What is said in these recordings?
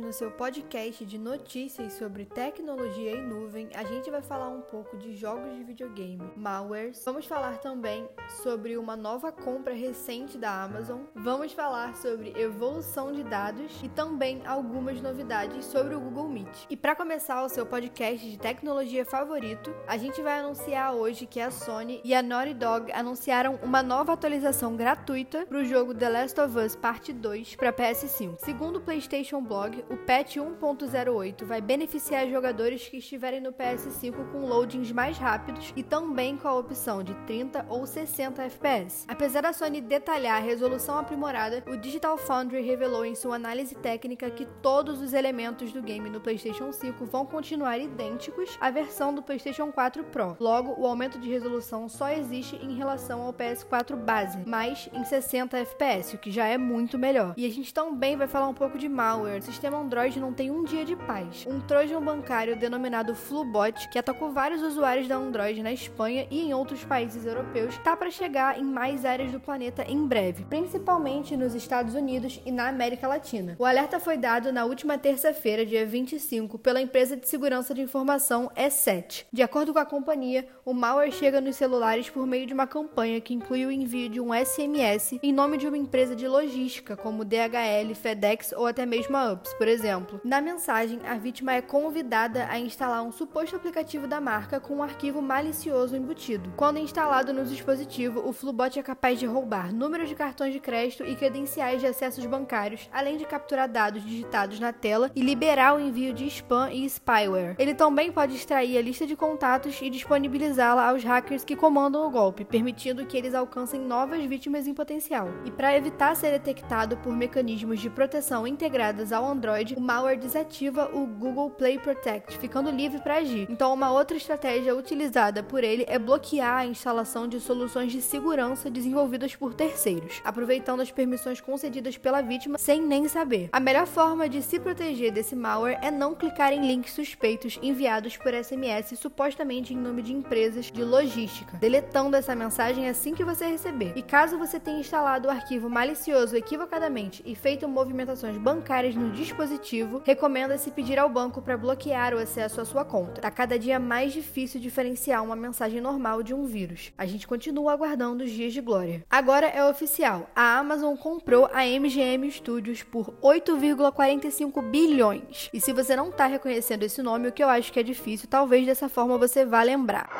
no seu podcast de notícias sobre tecnologia em nuvem, a gente vai falar um pouco de jogos de videogame, malwares. Vamos falar também sobre uma nova compra recente da Amazon. Vamos falar sobre evolução de dados e também algumas novidades sobre o Google Meet. E para começar o seu podcast de tecnologia favorito, a gente vai anunciar hoje que a Sony e a Naughty Dog anunciaram uma nova atualização gratuita para o jogo The Last of Us Parte 2 para PS5. Segundo o PlayStation Blog, o patch 1.08 vai beneficiar jogadores que estiverem no PS5 com loadings mais rápidos e também com a opção de 30 ou 60 FPS. Apesar da Sony detalhar a resolução aprimorada, o Digital Foundry revelou em sua análise técnica que todos os elementos do game no PlayStation 5 vão continuar idênticos à versão do PlayStation 4 Pro. Logo, o aumento de resolução só existe em relação ao PS4 base, mas em 60 FPS, o que já é muito melhor. E a gente também vai falar um pouco de malware, sistema Android não tem um dia de paz. Um trojan bancário denominado Flubot, que atacou vários usuários da Android na Espanha e em outros países europeus, está para chegar em mais áreas do planeta em breve, principalmente nos Estados Unidos e na América Latina. O alerta foi dado na última terça-feira, dia 25, pela empresa de segurança de informação E7. De acordo com a companhia, o malware chega nos celulares por meio de uma campanha que inclui o envio de um SMS em nome de uma empresa de logística, como DHL, FedEx ou até mesmo a UPS, por exemplo na mensagem, a vítima é convidada a instalar um suposto aplicativo da marca com um arquivo malicioso embutido. Quando instalado no dispositivo, o Flubot é capaz de roubar números de cartões de crédito e credenciais de acessos bancários, além de capturar dados digitados na tela e liberar o envio de spam e spyware. Ele também pode extrair a lista de contatos e disponibilizá-la aos hackers que comandam o golpe, permitindo que eles alcancem novas vítimas em potencial. E para evitar ser detectado por mecanismos de proteção integrados ao Android, Android, o malware desativa o Google Play Protect, ficando livre para agir. Então, uma outra estratégia utilizada por ele é bloquear a instalação de soluções de segurança desenvolvidas por terceiros, aproveitando as permissões concedidas pela vítima sem nem saber. A melhor forma de se proteger desse malware é não clicar em links suspeitos enviados por SMS supostamente em nome de empresas de logística, deletando essa mensagem assim que você receber. E caso você tenha instalado o arquivo malicioso equivocadamente e feito movimentações bancárias no dispositivo positivo, recomenda-se pedir ao banco para bloquear o acesso à sua conta. Tá cada dia mais difícil diferenciar uma mensagem normal de um vírus. A gente continua aguardando os dias de glória. Agora é oficial: a Amazon comprou a MGM Studios por 8,45 bilhões. E se você não tá reconhecendo esse nome, o que eu acho que é difícil, talvez dessa forma você vá lembrar.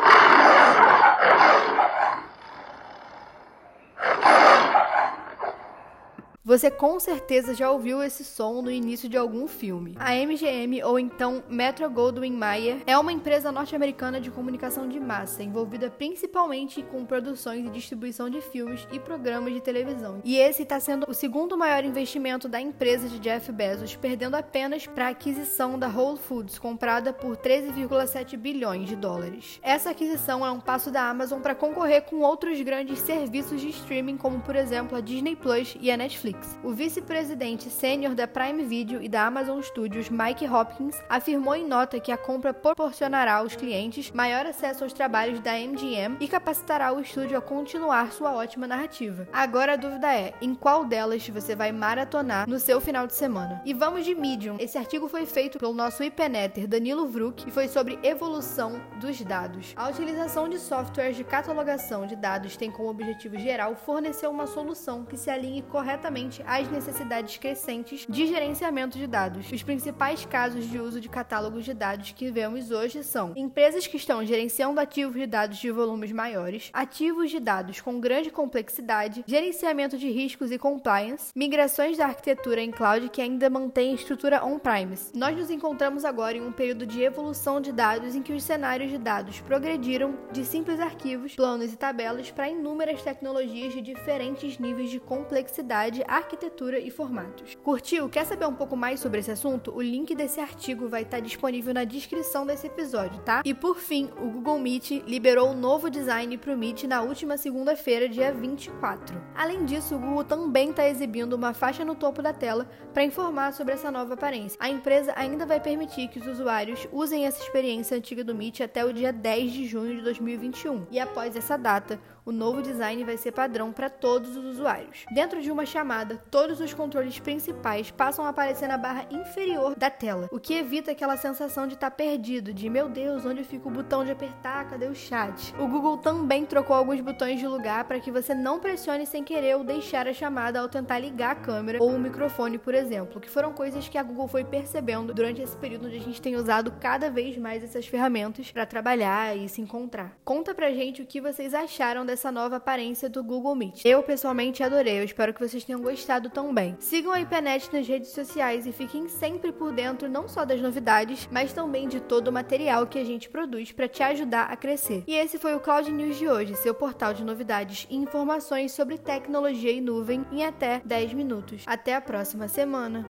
Você com certeza já ouviu esse som no início de algum filme. A MGM, ou então Metro Goldwyn Mayer, é uma empresa norte-americana de comunicação de massa, envolvida principalmente com produções e distribuição de filmes e programas de televisão. E esse está sendo o segundo maior investimento da empresa de Jeff Bezos, perdendo apenas para a aquisição da Whole Foods, comprada por 13,7 bilhões de dólares. Essa aquisição é um passo da Amazon para concorrer com outros grandes serviços de streaming, como por exemplo a Disney Plus e a Netflix. O vice-presidente sênior da Prime Video e da Amazon Studios, Mike Hopkins, afirmou em nota que a compra proporcionará aos clientes maior acesso aos trabalhos da MGM e capacitará o estúdio a continuar sua ótima narrativa. Agora a dúvida é, em qual delas você vai maratonar no seu final de semana? E vamos de Medium. Esse artigo foi feito pelo nosso IPNetter Danilo Vruk e foi sobre evolução dos dados. A utilização de softwares de catalogação de dados tem como objetivo geral fornecer uma solução que se alinhe corretamente às necessidades crescentes de gerenciamento de dados. Os principais casos de uso de catálogos de dados que vemos hoje são empresas que estão gerenciando ativos de dados de volumes maiores, ativos de dados com grande complexidade, gerenciamento de riscos e compliance, migrações da arquitetura em cloud que ainda mantém estrutura on-premise. Nós nos encontramos agora em um período de evolução de dados em que os cenários de dados progrediram de simples arquivos, planos e tabelas para inúmeras tecnologias de diferentes níveis de complexidade arquitetura e formatos. Curtiu? Quer saber um pouco mais sobre esse assunto? O link desse artigo vai estar disponível na descrição desse episódio, tá? E por fim, o Google Meet liberou um novo design para o Meet na última segunda-feira, dia 24. Além disso, o Google também está exibindo uma faixa no topo da tela para informar sobre essa nova aparência. A empresa ainda vai permitir que os usuários usem essa experiência antiga do Meet até o dia 10 de junho de 2021. E após essa data, o novo design vai ser padrão para todos os usuários. Dentro de uma chamada, todos os controles principais passam a aparecer na barra inferior da tela, o que evita aquela sensação de estar tá perdido, de meu Deus, onde fica o botão de apertar, cadê o chat? O Google também trocou alguns botões de lugar para que você não pressione sem querer ou deixar a chamada ao tentar ligar a câmera ou o microfone, por exemplo, que foram coisas que a Google foi percebendo durante esse período onde a gente tem usado cada vez mais essas ferramentas para trabalhar e se encontrar. Conta pra gente o que vocês acharam dessa nova aparência do Google Meet. Eu pessoalmente adorei, eu espero que vocês tenham gostado também. Sigam a IPNET nas redes sociais e fiquem sempre por dentro não só das novidades, mas também de todo o material que a gente produz para te ajudar a crescer. E esse foi o Cloud News de hoje, seu portal de novidades e informações sobre tecnologia e nuvem em até 10 minutos. Até a próxima semana.